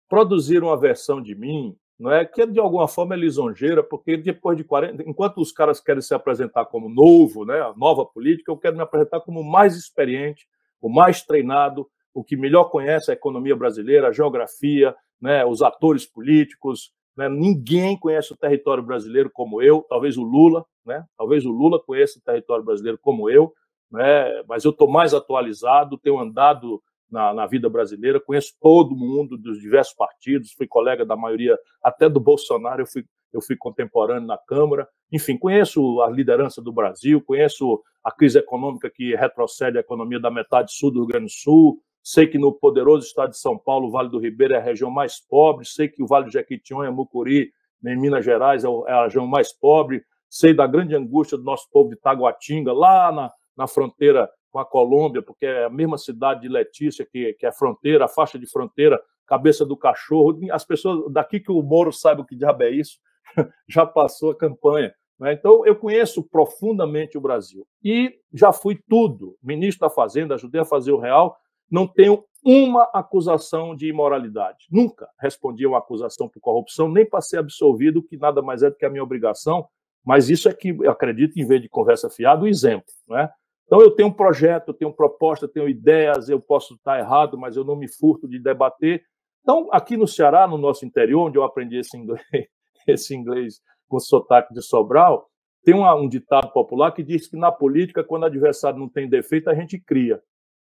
produzir uma versão de mim, não é que de alguma forma é lisonjeira, porque depois de 40, enquanto os caras querem se apresentar como novo, né, a nova política, eu quero me apresentar como mais experiente, o mais treinado, o que melhor conhece a economia brasileira, a geografia, né, os atores políticos. Né, ninguém conhece o território brasileiro como eu, talvez o Lula, né, talvez o Lula conheça o território brasileiro como eu, né, mas eu estou mais atualizado, tenho andado na, na, vida brasileira, conheço todo mundo dos diversos partidos, fui colega da maioria, até do Bolsonaro, eu fui, eu fui contemporâneo na Câmara, enfim, conheço a liderança do Brasil, conheço a crise econômica que retrocede a economia da metade sul do Rio Grande do Sul, Sei que no poderoso estado de São Paulo, o Vale do Ribeira é a região mais pobre. Sei que o Vale do Jequitinhonha, Mucuri, em Minas Gerais, é, é a região mais pobre. Sei da grande angústia do nosso povo de Taguatinga, lá na, na fronteira com a Colômbia, porque é a mesma cidade de Letícia, que, que é fronteira, a faixa de fronteira, cabeça do cachorro. As pessoas, daqui que o Moro saiba o que diabo é isso, já passou a campanha. Né? Então, eu conheço profundamente o Brasil. E já fui tudo, ministro da Fazenda, ajudei a fazer o real, não tenho uma acusação de imoralidade. Nunca respondi a uma acusação por corrupção, nem para ser absolvido, que nada mais é do que a minha obrigação, mas isso é que eu acredito, em vez de conversa fiada, o exemplo. Né? Então, eu tenho um projeto, eu tenho proposta, eu tenho ideias, eu posso estar errado, mas eu não me furto de debater. Então, aqui no Ceará, no nosso interior, onde eu aprendi esse inglês, esse inglês com sotaque de Sobral, tem um, um ditado popular que diz que na política, quando o adversário não tem defeito, a gente cria.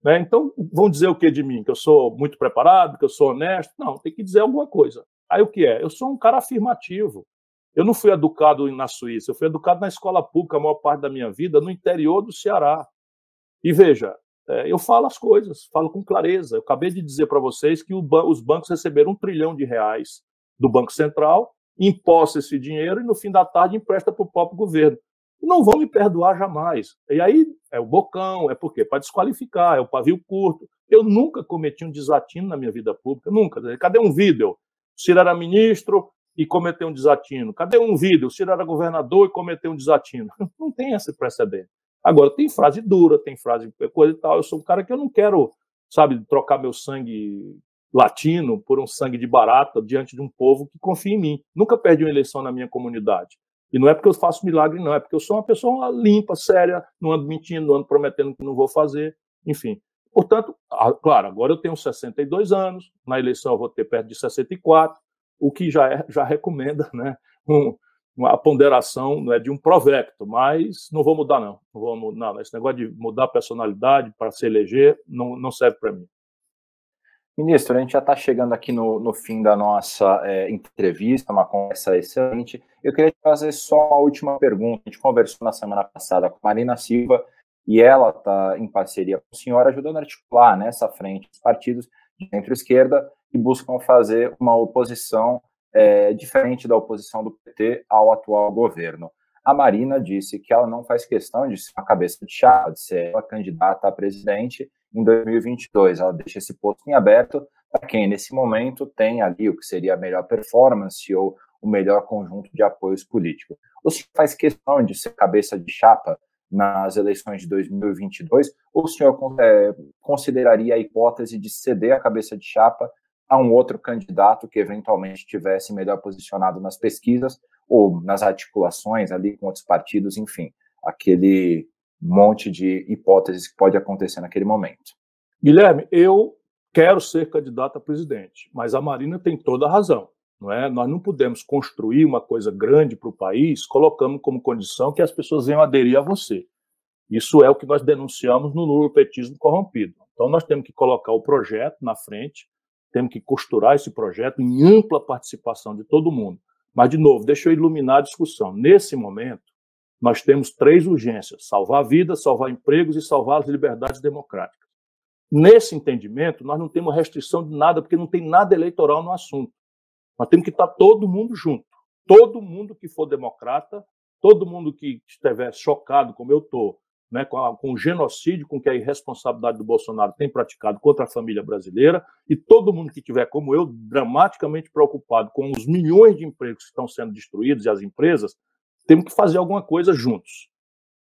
Né? Então, vão dizer o que de mim? Que eu sou muito preparado, que eu sou honesto? Não, tem que dizer alguma coisa. Aí o que é? Eu sou um cara afirmativo. Eu não fui educado na Suíça, eu fui educado na escola pública a maior parte da minha vida, no interior do Ceará. E veja, é, eu falo as coisas, falo com clareza. Eu acabei de dizer para vocês que os bancos receberam um trilhão de reais do Banco Central, imposta esse dinheiro e no fim da tarde empresta para o próprio governo não vão me perdoar jamais. E aí é o bocão, é por quê? Para desqualificar, é o pavio curto. Eu nunca cometi um desatino na minha vida pública, nunca. Cadê um vídeo? O Ciro era ministro e cometeu um desatino. Cadê um vídeo? Era governador e cometeu um desatino. Não tem esse precedente. Agora, tem frase dura, tem frase coisa e tal. Eu sou um cara que eu não quero, sabe, trocar meu sangue latino por um sangue de barata diante de um povo que confia em mim. Nunca perdi uma eleição na minha comunidade. E não é porque eu faço milagre, não, é porque eu sou uma pessoa limpa, séria, não ando mentindo, não ando prometendo que não vou fazer, enfim. Portanto, claro, agora eu tenho 62 anos, na eleição eu vou ter perto de 64, o que já, é, já recomenda né, um, uma ponderação né, de um provecto, mas não vou mudar, não. Não vou mudar, não. Esse negócio de mudar a personalidade para se eleger não, não serve para mim. Ministro, a gente já está chegando aqui no, no, fim da nossa é, entrevista, uma conversa excelente. Eu queria fazer só uma última pergunta. A gente conversou na semana passada com a Marina Silva e ela está em parceria com o senhor, ajudando a articular nessa frente os partidos de centro-esquerda que buscam fazer uma oposição é, diferente da oposição do PT ao atual governo. A Marina disse que ela não faz questão de ser uma cabeça de chave, de ser ela candidata a presidente em 2022. Ela deixa esse posto em aberto para quem, nesse momento, tem ali o que seria a melhor performance ou o melhor conjunto de apoios políticos. O senhor faz questão de ser cabeça de chapa nas eleições de 2022 ou o senhor é, consideraria a hipótese de ceder a cabeça de chapa a um outro candidato que eventualmente tivesse melhor posicionado nas pesquisas ou nas articulações ali com outros partidos, enfim, aquele monte de hipóteses que pode acontecer naquele momento. Guilherme, eu quero ser candidato a presidente, mas a Marina tem toda a razão. Não é? Nós não podemos construir uma coisa grande para o país colocando como condição que as pessoas venham aderir a você. Isso é o que nós denunciamos no lulopetismo corrompido. Então, nós temos que colocar o projeto na frente, temos que costurar esse projeto em ampla participação de todo mundo. Mas, de novo, deixa eu iluminar a discussão. Nesse momento, nós temos três urgências: salvar vidas, salvar empregos e salvar as liberdades democráticas. Nesse entendimento, nós não temos restrição de nada, porque não tem nada eleitoral no assunto. Nós temos que estar todo mundo junto. Todo mundo que for democrata, todo mundo que estiver chocado, como eu estou, né, com, a, com, o genocídio com que a irresponsabilidade do Bolsonaro tem praticado contra a família brasileira, e todo mundo que estiver, como eu, dramaticamente preocupado com os milhões de empregos que estão sendo destruídos e as empresas, temos que fazer alguma coisa juntos.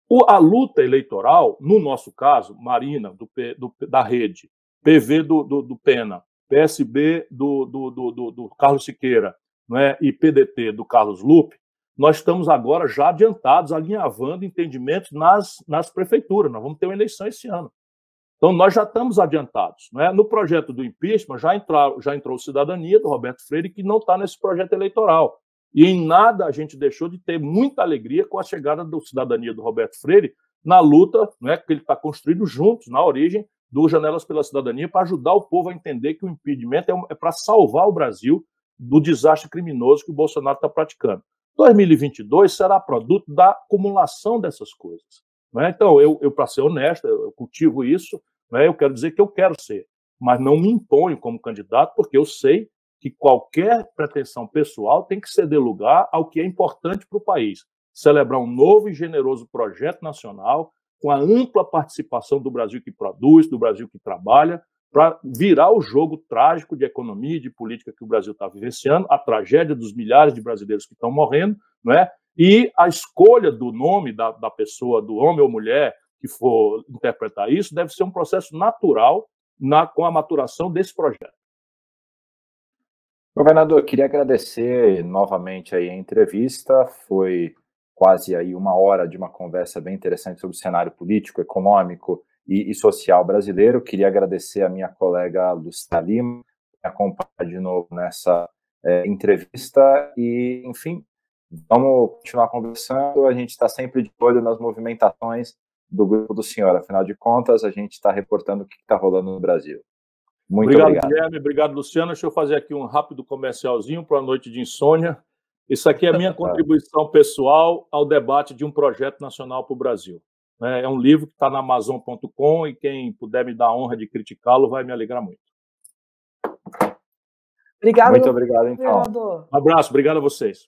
O, a luta eleitoral, no nosso caso, Marina, do, do, da Rede, PV do, do, Pena, PSB do, Carlos Siqueira é, e PDT do Carlos Lupe, nós estamos agora já adiantados, alinhavando entendimentos nas, nas prefeituras. Nós vamos ter uma eleição esse ano. Então, nós já estamos adiantados. Não é? No projeto do impeachment, já, entrou, já entrou Cidadania, do Roberto Freire, que não está nesse projeto eleitoral. E em nada a gente deixou de ter muita alegria com a chegada do Cidadania do Roberto Freire na luta né, que ele está construído juntos, na origem do Janelas pela Cidadania, para ajudar o povo a entender que o impedimento é, é para salvar o Brasil do desastre criminoso que o Bolsonaro está praticando. 2022 será produto da acumulação dessas coisas. Né? Então, eu, eu para ser honesto, eu cultivo isso, né? eu quero dizer que eu quero ser, mas não me imponho como candidato, porque eu sei que qualquer pretensão pessoal tem que ceder lugar ao que é importante para o país. Celebrar um novo e generoso projeto nacional, com a ampla participação do Brasil que produz, do Brasil que trabalha, para virar o jogo trágico de economia e de política que o Brasil está vivenciando, a tragédia dos milhares de brasileiros que estão morrendo, não é? E a escolha do nome da, da pessoa, do homem ou mulher que for interpretar isso, deve ser um processo natural na, com a maturação desse projeto. Governador, queria agradecer novamente aí a entrevista. Foi quase aí uma hora de uma conversa bem interessante sobre o cenário político, econômico e, e social brasileiro. Queria agradecer a minha colega Lucia Lima, que acompanha de novo nessa é, entrevista. E, enfim, vamos continuar conversando. A gente está sempre de olho nas movimentações do grupo do senhor. Afinal de contas, a gente está reportando o que está rolando no Brasil. Muito obrigado, obrigado, Guilherme. Obrigado, Luciano. Deixa eu fazer aqui um rápido comercialzinho para a noite de insônia. Isso aqui é a minha contribuição pessoal ao debate de um projeto nacional para o Brasil. É, é um livro que está na Amazon.com e quem puder me dar a honra de criticá-lo vai me alegrar muito. Obrigado. Muito obrigado, então. Um abraço, obrigado a vocês.